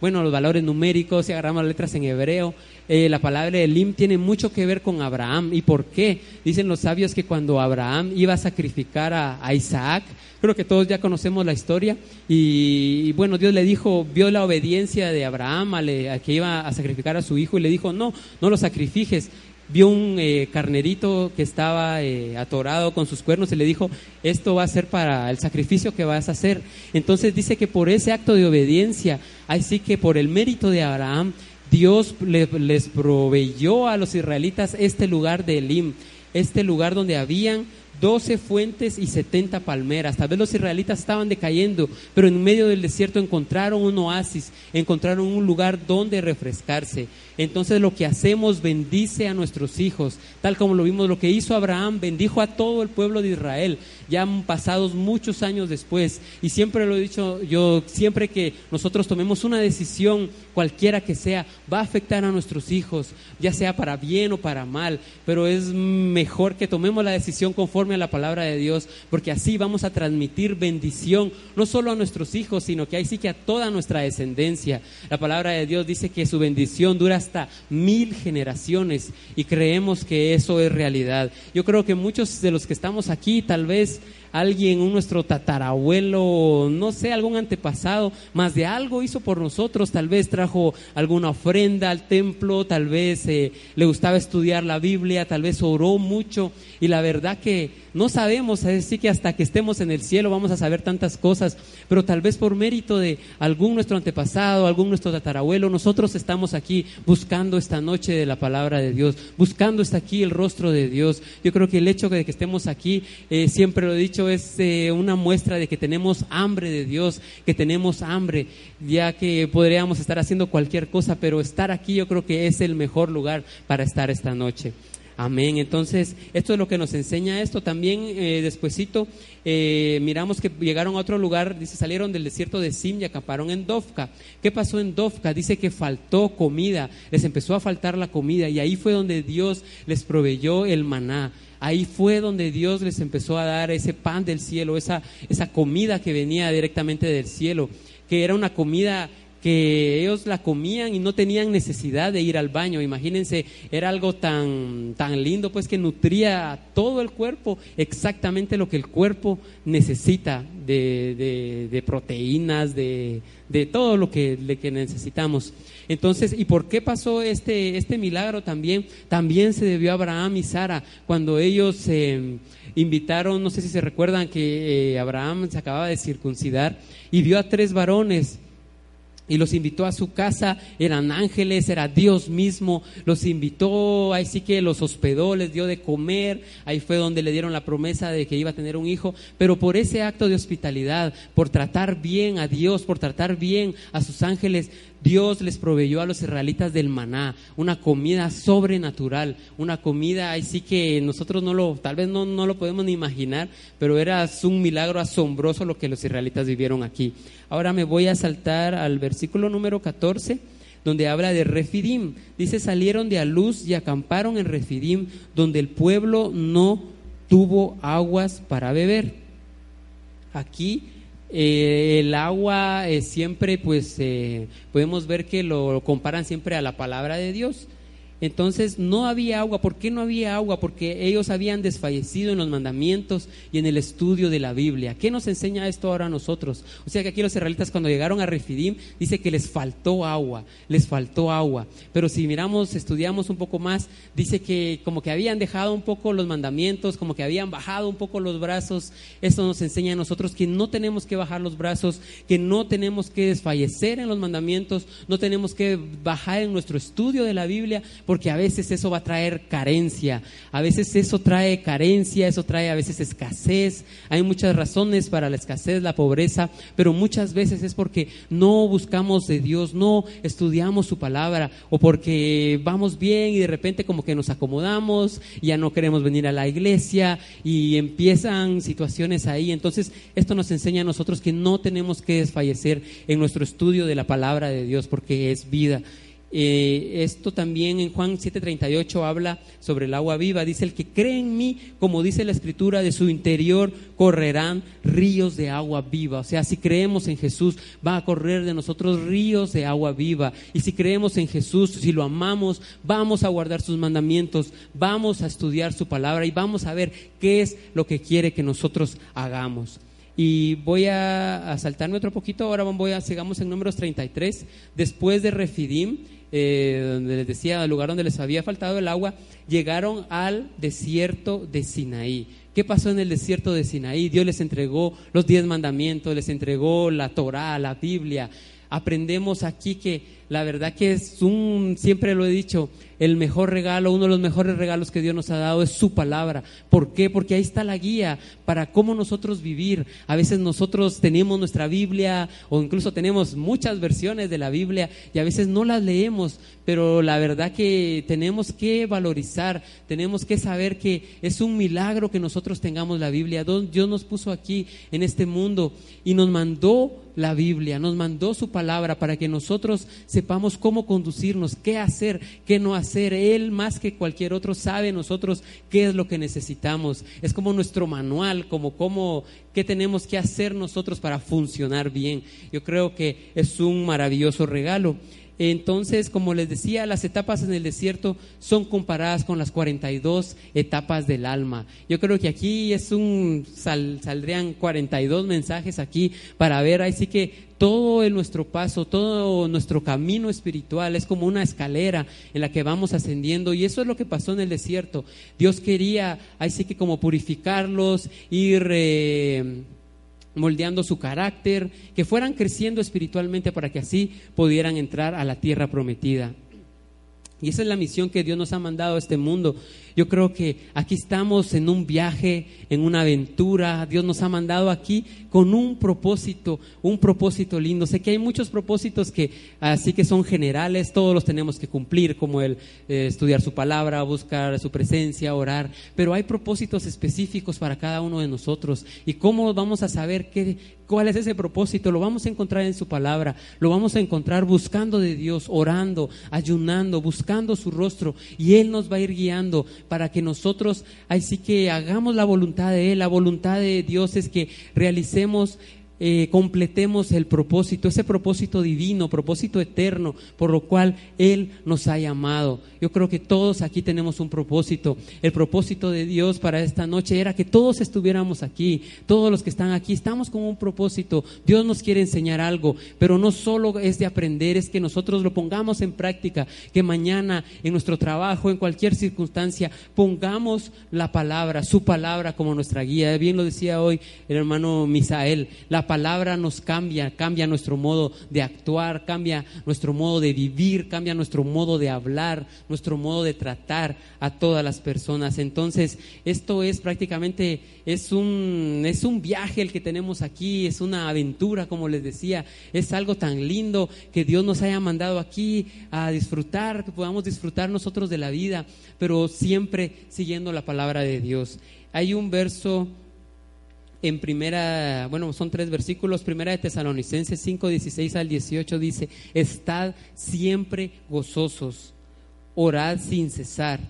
bueno, los valores numéricos, si agarramos letras en hebreo, eh, la palabra Elim tiene mucho que ver con Abraham. ¿Y por qué? Dicen los sabios que cuando Abraham iba a sacrificar a, Isaac, creo que todos ya conocemos la historia, y, bueno, Dios le dijo, vio la obediencia de Abraham a, que iba a sacrificar a su hijo y le dijo, no, no lo sacrifiques, vio un eh, carnerito que estaba eh, atorado con sus cuernos y le dijo, esto va a ser para el sacrificio que vas a hacer. Entonces dice que por ese acto de obediencia, así que por el mérito de Abraham, Dios les proveyó a los israelitas este lugar de Elim, este lugar donde habían 12 fuentes y 70 palmeras. Tal vez los israelitas estaban decayendo, pero en medio del desierto encontraron un oasis, encontraron un lugar donde refrescarse. Entonces lo que hacemos bendice a nuestros hijos, tal como lo vimos, lo que hizo Abraham, bendijo a todo el pueblo de Israel, ya han pasado muchos años después. Y siempre lo he dicho yo, siempre que nosotros tomemos una decisión, cualquiera que sea, va a afectar a nuestros hijos, ya sea para bien o para mal, pero es mejor que tomemos la decisión conforme a la palabra de Dios, porque así vamos a transmitir bendición, no solo a nuestros hijos, sino que ahí sí que a toda nuestra descendencia. La palabra de Dios dice que su bendición dura hasta mil generaciones y creemos que eso es realidad. Yo creo que muchos de los que estamos aquí tal vez alguien, un nuestro tatarabuelo, no sé, algún antepasado, más de algo hizo por nosotros, tal vez trajo alguna ofrenda al templo, tal vez eh, le gustaba estudiar la Biblia, tal vez oró mucho y la verdad que no sabemos, es decir, que hasta que estemos en el cielo vamos a saber tantas cosas, pero tal vez por mérito de algún nuestro antepasado, algún nuestro tatarabuelo, nosotros estamos aquí buscando esta noche de la palabra de Dios, buscando hasta aquí el rostro de Dios. Yo creo que el hecho de que estemos aquí, eh, siempre lo he dicho, es eh, una muestra de que tenemos hambre de Dios, que tenemos hambre, ya que podríamos estar haciendo cualquier cosa, pero estar aquí yo creo que es el mejor lugar para estar esta noche. Amén. Entonces, esto es lo que nos enseña esto. También, eh, despuesito, eh, miramos que llegaron a otro lugar, dice, salieron del desierto de Sim y acamparon en Dovka. ¿Qué pasó en Dovka? Dice que faltó comida, les empezó a faltar la comida y ahí fue donde Dios les proveyó el maná. Ahí fue donde Dios les empezó a dar ese pan del cielo, esa, esa comida que venía directamente del cielo, que era una comida que ellos la comían y no tenían necesidad de ir al baño. Imagínense, era algo tan, tan lindo, pues que nutría todo el cuerpo, exactamente lo que el cuerpo necesita de, de, proteínas, de, de, todo lo que, que, necesitamos. Entonces, ¿y por qué pasó este, este milagro también? También se debió a Abraham y Sara cuando ellos eh, invitaron, no sé si se recuerdan que eh, Abraham se acababa de circuncidar y vio a tres varones y los invitó a su casa, eran ángeles, era Dios mismo, los invitó, ahí sí que los hospedó, les dio de comer, ahí fue donde le dieron la promesa de que iba a tener un hijo, pero por ese acto de hospitalidad, por tratar bien a Dios, por tratar bien a sus ángeles, Dios les proveyó a los israelitas del maná, una comida sobrenatural, una comida ahí sí que nosotros no lo, tal vez no, no lo podemos ni imaginar, pero era un milagro asombroso lo que los israelitas vivieron aquí. Ahora me voy a saltar al versículo número 14 donde habla de Refidim. Dice, salieron de Aluz y acamparon en Refidim, donde el pueblo no tuvo aguas para beber. Aquí eh, el agua eh, siempre, pues, eh, podemos ver que lo comparan siempre a la palabra de Dios. Entonces no había agua. ¿Por qué no había agua? Porque ellos habían desfallecido en los mandamientos y en el estudio de la Biblia. ¿Qué nos enseña esto ahora a nosotros? O sea que aquí los israelitas cuando llegaron a Refidim dice que les faltó agua, les faltó agua. Pero si miramos, estudiamos un poco más, dice que como que habían dejado un poco los mandamientos, como que habían bajado un poco los brazos. Esto nos enseña a nosotros que no tenemos que bajar los brazos, que no tenemos que desfallecer en los mandamientos, no tenemos que bajar en nuestro estudio de la Biblia a veces eso va a traer carencia, a veces eso trae carencia, eso trae a veces escasez, hay muchas razones para la escasez, la pobreza, pero muchas veces es porque no buscamos de Dios, no estudiamos su palabra o porque vamos bien y de repente como que nos acomodamos, ya no queremos venir a la iglesia y empiezan situaciones ahí. Entonces, esto nos enseña a nosotros que no tenemos que desfallecer en nuestro estudio de la palabra de Dios porque es vida. Eh, esto también en Juan 7:38 habla sobre el agua viva. Dice, el que cree en mí, como dice la escritura, de su interior correrán ríos de agua viva. O sea, si creemos en Jesús, va a correr de nosotros ríos de agua viva. Y si creemos en Jesús, si lo amamos, vamos a guardar sus mandamientos, vamos a estudiar su palabra y vamos a ver qué es lo que quiere que nosotros hagamos. Y voy a, a saltarme otro poquito, ahora voy a, sigamos en números 33, después de Refidim, eh, donde les decía, el lugar donde les había faltado el agua, llegaron al desierto de Sinaí. ¿Qué pasó en el desierto de Sinaí? Dios les entregó los diez mandamientos, les entregó la Torá, la Biblia. Aprendemos aquí que la verdad que es un, siempre lo he dicho, el mejor regalo, uno de los mejores regalos que Dios nos ha dado es su palabra. ¿Por qué? Porque ahí está la guía para cómo nosotros vivir. A veces nosotros tenemos nuestra Biblia o incluso tenemos muchas versiones de la Biblia y a veces no las leemos, pero la verdad que tenemos que valorizar, tenemos que saber que es un milagro que nosotros tengamos la Biblia. Dios nos puso aquí en este mundo y nos mandó la Biblia, nos mandó su palabra para que nosotros sepamos cómo conducirnos, qué hacer, qué no hacer. Él más que cualquier otro sabe nosotros qué es lo que necesitamos. Es como nuestro manual, como cómo, qué tenemos que hacer nosotros para funcionar bien. Yo creo que es un maravilloso regalo. Entonces, como les decía, las etapas en el desierto son comparadas con las 42 etapas del alma. Yo creo que aquí es un, saldrían 42 mensajes aquí para ver, así que todo en nuestro paso, todo nuestro camino espiritual es como una escalera en la que vamos ascendiendo y eso es lo que pasó en el desierto. Dios quería, así que como purificarlos, ir... Eh, moldeando su carácter, que fueran creciendo espiritualmente para que así pudieran entrar a la tierra prometida. Y esa es la misión que Dios nos ha mandado a este mundo. Yo creo que aquí estamos en un viaje, en una aventura. Dios nos ha mandado aquí con un propósito, un propósito lindo. Sé que hay muchos propósitos que así que son generales, todos los tenemos que cumplir, como el eh, estudiar su palabra, buscar su presencia, orar. Pero hay propósitos específicos para cada uno de nosotros. ¿Y cómo vamos a saber qué, cuál es ese propósito? Lo vamos a encontrar en su palabra. Lo vamos a encontrar buscando de Dios, orando, ayunando, buscando su rostro. Y Él nos va a ir guiando para que nosotros, así que hagamos la voluntad de Él. La voluntad de Dios es que realicemos eh, completemos el propósito, ese propósito divino, propósito eterno, por lo cual Él nos ha llamado. Yo creo que todos aquí tenemos un propósito. El propósito de Dios para esta noche era que todos estuviéramos aquí, todos los que están aquí, estamos con un propósito. Dios nos quiere enseñar algo, pero no solo es de aprender, es que nosotros lo pongamos en práctica, que mañana en nuestro trabajo, en cualquier circunstancia, pongamos la palabra, su palabra como nuestra guía. Bien lo decía hoy el hermano Misael, la palabra nos cambia, cambia nuestro modo de actuar, cambia nuestro modo de vivir, cambia nuestro modo de hablar, nuestro modo de tratar a todas las personas. Entonces, esto es prácticamente, es un, es un viaje el que tenemos aquí, es una aventura, como les decía, es algo tan lindo que Dios nos haya mandado aquí a disfrutar, que podamos disfrutar nosotros de la vida, pero siempre siguiendo la palabra de Dios. Hay un verso en primera, bueno, son tres versículos, primera de Tesalonicenses 5, 16 al 18 dice, estad siempre gozosos, orad sin cesar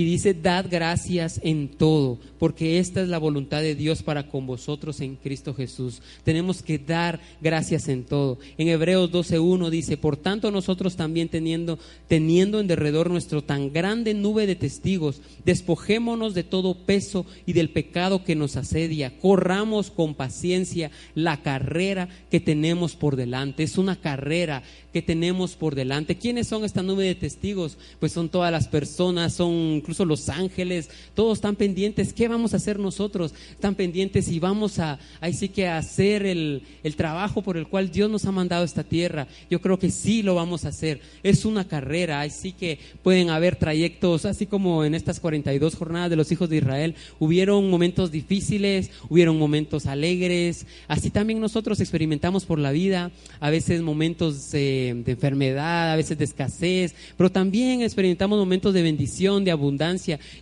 y dice, dad gracias en todo, porque esta es la voluntad de Dios para con vosotros en Cristo Jesús. Tenemos que dar gracias en todo. En Hebreos 12.1 dice, por tanto nosotros también teniendo, teniendo en derredor nuestro tan grande nube de testigos, despojémonos de todo peso y del pecado que nos asedia, corramos con paciencia la carrera que tenemos por delante. Es una carrera que tenemos por delante. ¿Quiénes son esta nube de testigos? Pues son todas las personas, son incluso los ángeles, todos están pendientes. ¿Qué vamos a hacer nosotros? Están pendientes y vamos a, ahí sí que hacer el, el trabajo por el cual Dios nos ha mandado a esta tierra. Yo creo que sí lo vamos a hacer. Es una carrera, así que pueden haber trayectos, así como en estas 42 jornadas de los hijos de Israel, hubieron momentos difíciles, hubieron momentos alegres, así también nosotros experimentamos por la vida, a veces momentos... De, enfermedad, a veces de escasez, pero también experimentamos momentos de bendición, de abundancia.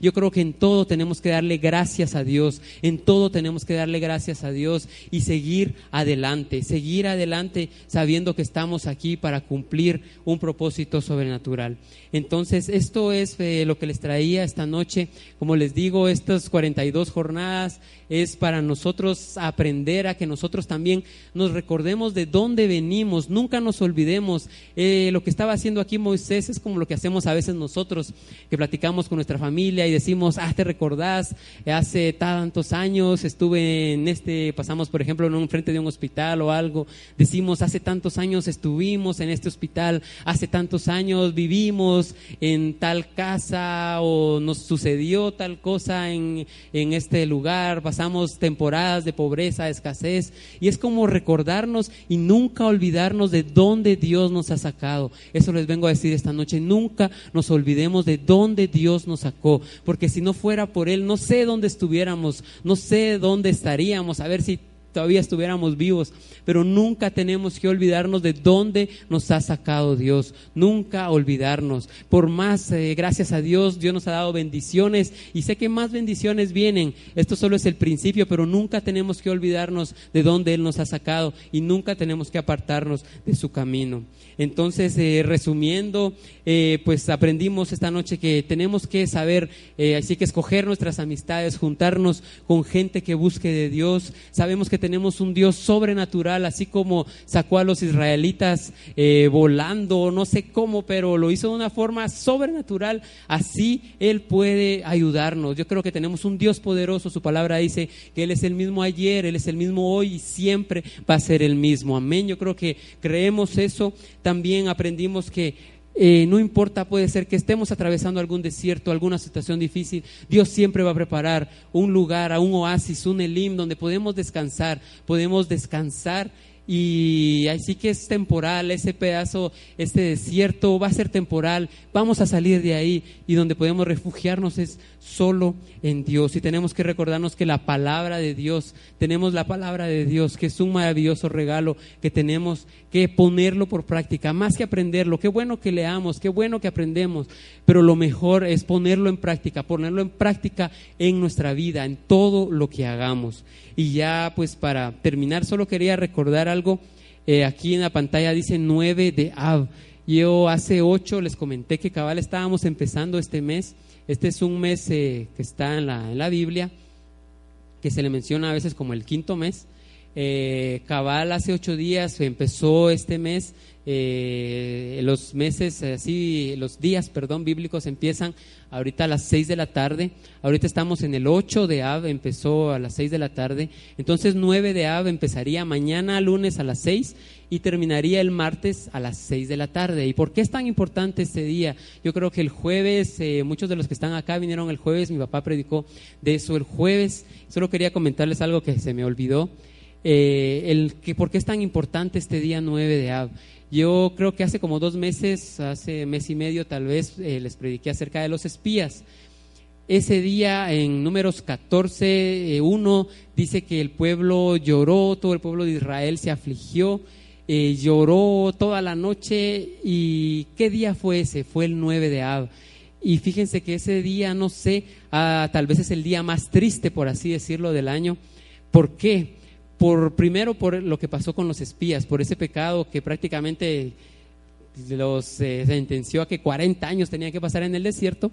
Yo creo que en todo tenemos que darle gracias a Dios, en todo tenemos que darle gracias a Dios y seguir adelante, seguir adelante sabiendo que estamos aquí para cumplir un propósito sobrenatural. Entonces, esto es eh, lo que les traía esta noche. Como les digo, estas 42 jornadas es para nosotros aprender a que nosotros también nos recordemos de dónde venimos, nunca nos olvidemos. Eh, lo que estaba haciendo aquí Moisés es como lo que hacemos a veces nosotros, que platicamos con nuestra familia y decimos, ah, te recordás, hace tantos años estuve en este, pasamos por ejemplo en un frente de un hospital o algo, decimos, hace tantos años estuvimos en este hospital, hace tantos años vivimos en tal casa o nos sucedió tal cosa en, en este lugar, pasamos temporadas de pobreza, escasez, y es como recordarnos y nunca olvidarnos de dónde Dios nos ha sacado. Eso les vengo a decir esta noche, nunca nos olvidemos de dónde Dios nos sacó, porque si no fuera por Él, no sé dónde estuviéramos, no sé dónde estaríamos, a ver si todavía estuviéramos vivos, pero nunca tenemos que olvidarnos de dónde nos ha sacado Dios, nunca olvidarnos. Por más, eh, gracias a Dios, Dios nos ha dado bendiciones y sé que más bendiciones vienen. Esto solo es el principio, pero nunca tenemos que olvidarnos de dónde Él nos ha sacado y nunca tenemos que apartarnos de su camino. Entonces, eh, resumiendo, eh, pues aprendimos esta noche que tenemos que saber, así que escoger nuestras amistades, juntarnos con gente que busque de Dios. Sabemos que tenemos un Dios sobrenatural, así como sacó a los israelitas eh, volando, no sé cómo, pero lo hizo de una forma sobrenatural, así Él puede ayudarnos. Yo creo que tenemos un Dios poderoso, su palabra dice que Él es el mismo ayer, Él es el mismo hoy y siempre va a ser el mismo. Amén, yo creo que creemos eso. También aprendimos que eh, no importa, puede ser que estemos atravesando algún desierto, alguna situación difícil, Dios siempre va a preparar un lugar, un oasis, un elim donde podemos descansar, podemos descansar y así que es temporal, ese pedazo, este desierto va a ser temporal, vamos a salir de ahí y donde podemos refugiarnos es solo en Dios y tenemos que recordarnos que la palabra de Dios, tenemos la palabra de Dios, que es un maravilloso regalo que tenemos que ponerlo por práctica, más que aprenderlo, qué bueno que leamos, qué bueno que aprendemos, pero lo mejor es ponerlo en práctica, ponerlo en práctica en nuestra vida, en todo lo que hagamos. Y ya pues para terminar, solo quería recordar algo. Eh, aquí en la pantalla dice 9 de Av. Yo hace 8 les comenté que cabal estábamos empezando este mes. Este es un mes eh, que está en la, en la, Biblia, que se le menciona a veces como el quinto mes. Eh, cabal hace ocho días empezó este mes eh, los meses, así, los días, perdón, bíblicos empiezan ahorita a las 6 de la tarde. Ahorita estamos en el 8 de Av, empezó a las 6 de la tarde. Entonces 9 de Av empezaría mañana lunes a las 6 y terminaría el martes a las 6 de la tarde. ¿Y por qué es tan importante este día? Yo creo que el jueves, eh, muchos de los que están acá vinieron el jueves, mi papá predicó de eso el jueves. Solo quería comentarles algo que se me olvidó. Eh, el que, ¿Por qué es tan importante este día 9 de Av? Yo creo que hace como dos meses, hace mes y medio tal vez, eh, les prediqué acerca de los espías. Ese día en números 14, 1 dice que el pueblo lloró, todo el pueblo de Israel se afligió, eh, lloró toda la noche y ¿qué día fue ese? Fue el 9 de Ab. Y fíjense que ese día, no sé, ah, tal vez es el día más triste, por así decirlo, del año. ¿Por qué? por primero por lo que pasó con los espías, por ese pecado que prácticamente los eh, sentenció a que 40 años tenían que pasar en el desierto,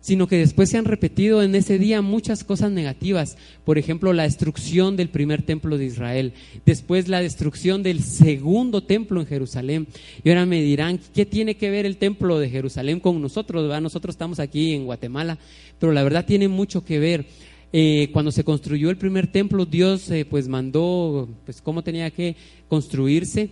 sino que después se han repetido en ese día muchas cosas negativas. Por ejemplo, la destrucción del primer templo de Israel, después la destrucción del segundo templo en Jerusalén. Y ahora me dirán, ¿qué tiene que ver el templo de Jerusalén con nosotros? Nosotros estamos aquí en Guatemala, pero la verdad tiene mucho que ver eh, cuando se construyó el primer templo, Dios eh, pues mandó pues cómo tenía que construirse.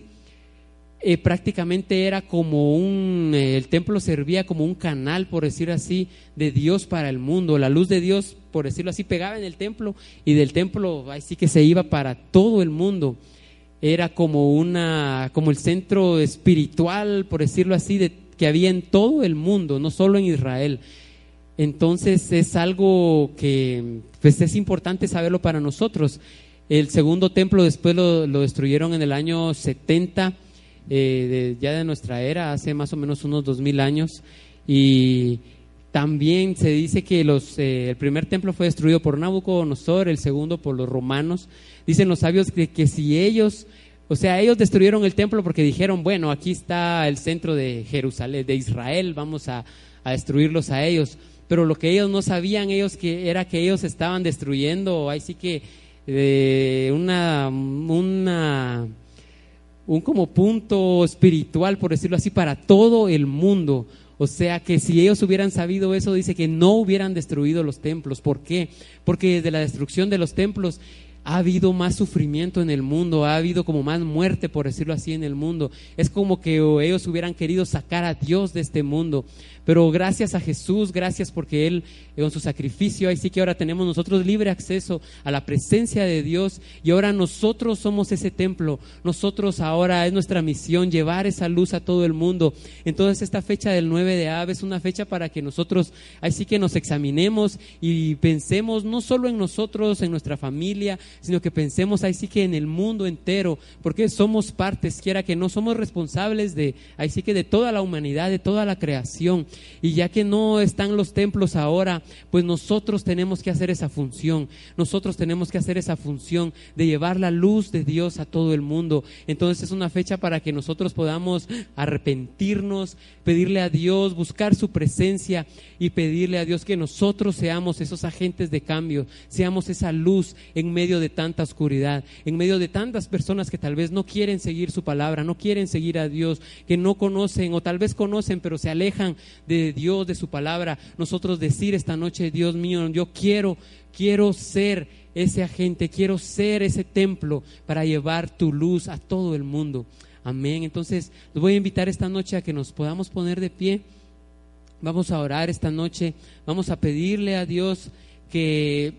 Eh, prácticamente era como un, el templo servía como un canal, por decir así, de Dios para el mundo. La luz de Dios, por decirlo así, pegaba en el templo y del templo así que se iba para todo el mundo. Era como una, como el centro espiritual, por decirlo así, de, que había en todo el mundo, no solo en Israel. Entonces es algo que pues es importante saberlo para nosotros. El segundo templo después lo, destruyeron en el año 70, eh, ya de nuestra era, hace más o menos unos dos mil años. Y también se dice que los, eh, el primer templo fue destruido por Nabucodonosor, el segundo por los romanos. Dicen los sabios que, que si ellos, o sea, ellos destruyeron el templo porque dijeron, bueno, aquí está el centro de Jerusalén, de Israel, vamos a, a destruirlos a ellos pero lo que ellos no sabían ellos que era que ellos estaban destruyendo, ahí sí que de una, una un como punto espiritual, por decirlo así, para todo el mundo. O sea que si ellos hubieran sabido eso, dice que no hubieran destruido los templos. ¿Por qué? Porque desde la destrucción de los templos ha habido más sufrimiento en el mundo, ha habido como más muerte, por decirlo así, en el mundo. Es como que ellos hubieran querido sacar a Dios de este mundo. Pero gracias a Jesús, gracias porque Él con su sacrificio, ahí sí que ahora tenemos nosotros libre acceso a la presencia de Dios y ahora nosotros somos ese templo. Nosotros ahora es nuestra misión llevar esa luz a todo el mundo. Entonces esta fecha del 9 de Ave es una fecha para que nosotros ahí sí que nos examinemos y pensemos no solo en nosotros, en nuestra familia, sino que pensemos ahí sí que en el mundo entero, porque somos partes, quiera que no somos responsables de ahí sí que de toda la humanidad, de toda la creación. Y ya que no están los templos ahora, pues nosotros tenemos que hacer esa función. Nosotros tenemos que hacer esa función de llevar la luz de Dios a todo el mundo. Entonces es una fecha para que nosotros podamos arrepentirnos, pedirle a Dios, buscar su presencia y pedirle a Dios que nosotros seamos esos agentes de cambio, seamos esa luz en medio de tanta oscuridad, en medio de tantas personas que tal vez no quieren seguir su palabra, no quieren seguir a Dios, que no conocen o tal vez conocen pero se alejan de Dios, de su palabra, nosotros decir esta noche, Dios mío, yo quiero, quiero ser ese agente, quiero ser ese templo para llevar tu luz a todo el mundo. Amén. Entonces, los voy a invitar esta noche a que nos podamos poner de pie. Vamos a orar esta noche. Vamos a pedirle a Dios que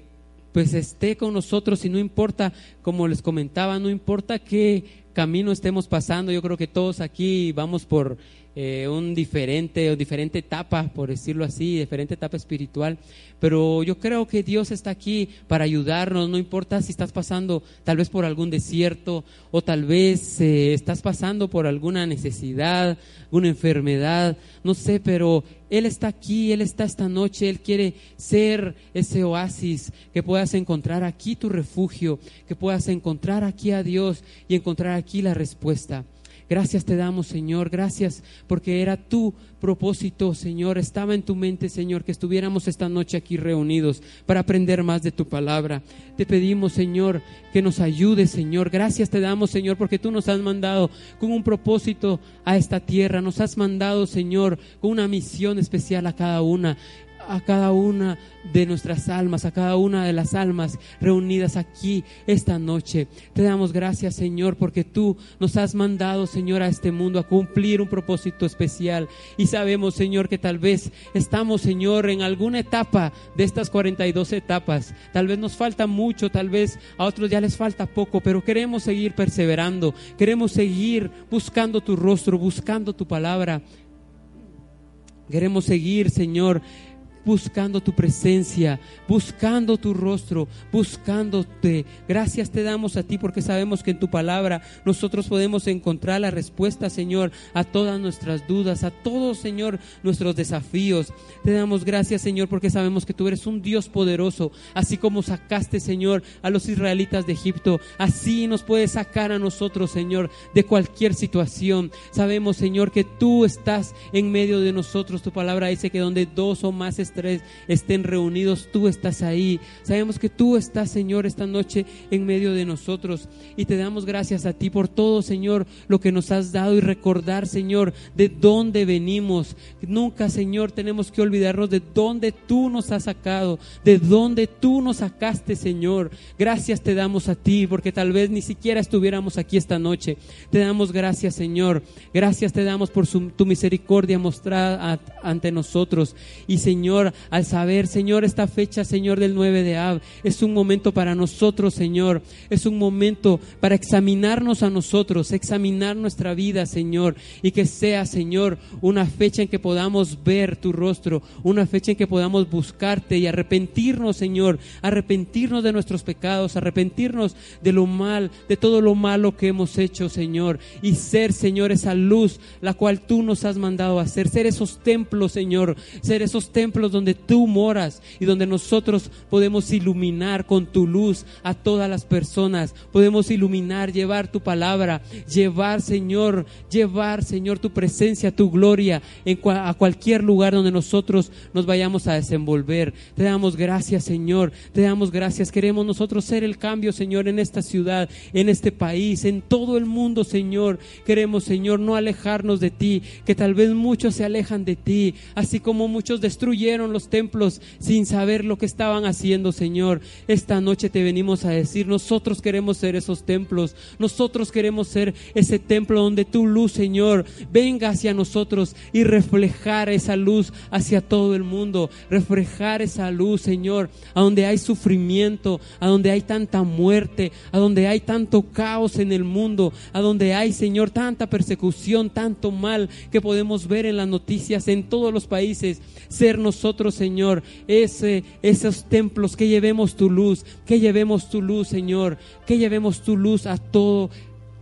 pues esté con nosotros y no importa, como les comentaba, no importa qué camino estemos pasando. Yo creo que todos aquí vamos por eh, un diferente o diferente etapa, por decirlo así, diferente etapa espiritual. Pero yo creo que Dios está aquí para ayudarnos, no importa si estás pasando tal vez por algún desierto o tal vez eh, estás pasando por alguna necesidad, alguna enfermedad, no sé, pero Él está aquí, Él está esta noche, Él quiere ser ese oasis, que puedas encontrar aquí tu refugio, que puedas encontrar aquí a Dios y encontrar aquí la respuesta. Gracias te damos, Señor. Gracias porque era tu propósito, Señor. Estaba en tu mente, Señor, que estuviéramos esta noche aquí reunidos para aprender más de tu palabra. Te pedimos, Señor, que nos ayudes, Señor. Gracias te damos, Señor, porque tú nos has mandado con un propósito a esta tierra. Nos has mandado, Señor, con una misión especial a cada una a cada una de nuestras almas, a cada una de las almas reunidas aquí esta noche. Te damos gracias, Señor, porque tú nos has mandado, Señor, a este mundo a cumplir un propósito especial. Y sabemos, Señor, que tal vez estamos, Señor, en alguna etapa de estas 42 etapas. Tal vez nos falta mucho, tal vez a otros ya les falta poco, pero queremos seguir perseverando, queremos seguir buscando tu rostro, buscando tu palabra. Queremos seguir, Señor, buscando tu presencia, buscando tu rostro, buscándote. Gracias te damos a ti porque sabemos que en tu palabra nosotros podemos encontrar la respuesta, Señor, a todas nuestras dudas, a todos, Señor, nuestros desafíos. Te damos gracias, Señor, porque sabemos que tú eres un Dios poderoso, así como sacaste, Señor, a los israelitas de Egipto, así nos puedes sacar a nosotros, Señor, de cualquier situación. Sabemos, Señor, que tú estás en medio de nosotros. Tu palabra dice que donde dos o más tres estén reunidos, tú estás ahí. Sabemos que tú estás, Señor, esta noche en medio de nosotros. Y te damos gracias a ti por todo, Señor, lo que nos has dado y recordar, Señor, de dónde venimos. Nunca, Señor, tenemos que olvidarnos de dónde tú nos has sacado, de dónde tú nos sacaste, Señor. Gracias te damos a ti, porque tal vez ni siquiera estuviéramos aquí esta noche. Te damos gracias, Señor. Gracias te damos por tu misericordia mostrada ante nosotros. Y, Señor, al saber, Señor, esta fecha, Señor, del 9 de Ab, es un momento para nosotros, Señor. Es un momento para examinarnos a nosotros, examinar nuestra vida, Señor. Y que sea, Señor, una fecha en que podamos ver tu rostro, una fecha en que podamos buscarte y arrepentirnos, Señor. Arrepentirnos de nuestros pecados, arrepentirnos de lo mal, de todo lo malo que hemos hecho, Señor. Y ser, Señor, esa luz la cual tú nos has mandado a hacer. Ser esos templos, Señor. Ser esos templos Donde tú moras y donde nosotros podemos iluminar con tu luz a todas las personas. Podemos iluminar, llevar tu palabra, llevar, Señor, llevar, Señor, tu presencia, tu gloria en a cualquier lugar donde nosotros nos vayamos a desenvolver. Te damos gracias, Señor. Te damos gracias. Queremos nosotros ser el cambio, Señor, en esta ciudad, en este país, en todo el mundo, Señor. Queremos, Señor, no alejarnos de ti, que tal vez muchos se alejan de ti, así como muchos destruyeron los templos sin saber lo que estaban haciendo, Señor. Esta noche te venimos a decir, nosotros queremos ser esos templos, nosotros queremos ser ese templo donde tu luz, Señor, venga hacia nosotros y reflejar esa luz hacia todo el mundo, reflejar esa luz, Señor, a donde hay sufrimiento, a donde hay tanta muerte, a donde hay tanto caos en el mundo, a donde hay, Señor, tanta persecución, tanto mal que podemos ver en las noticias en todos los países. Ser Señor, ese, esos templos que llevemos tu luz, que llevemos tu luz, Señor, que llevemos tu luz a todo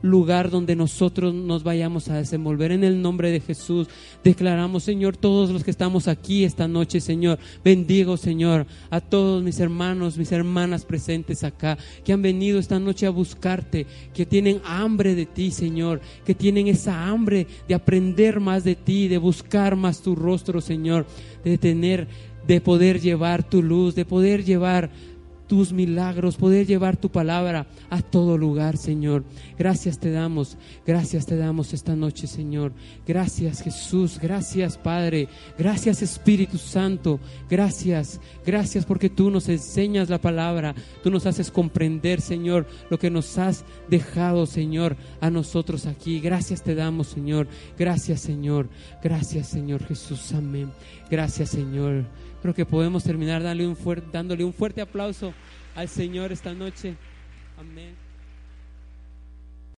lugar donde nosotros nos vayamos a desenvolver. En el nombre de Jesús declaramos, Señor, todos los que estamos aquí esta noche, Señor, bendigo, Señor, a todos mis hermanos, mis hermanas presentes acá, que han venido esta noche a buscarte, que tienen hambre de ti, Señor, que tienen esa hambre de aprender más de ti, de buscar más tu rostro, Señor, de tener, de poder llevar tu luz, de poder llevar tus milagros, poder llevar tu palabra a todo lugar, Señor. Gracias te damos, gracias te damos esta noche, Señor. Gracias Jesús, gracias Padre, gracias Espíritu Santo, gracias, gracias porque tú nos enseñas la palabra, tú nos haces comprender, Señor, lo que nos has dejado, Señor, a nosotros aquí. Gracias te damos, Señor. Gracias, Señor. Gracias, Señor Jesús. Amén. Gracias, Señor. Creo que podemos terminar dándole un, fuerte, dándole un fuerte aplauso al Señor esta noche. Amén.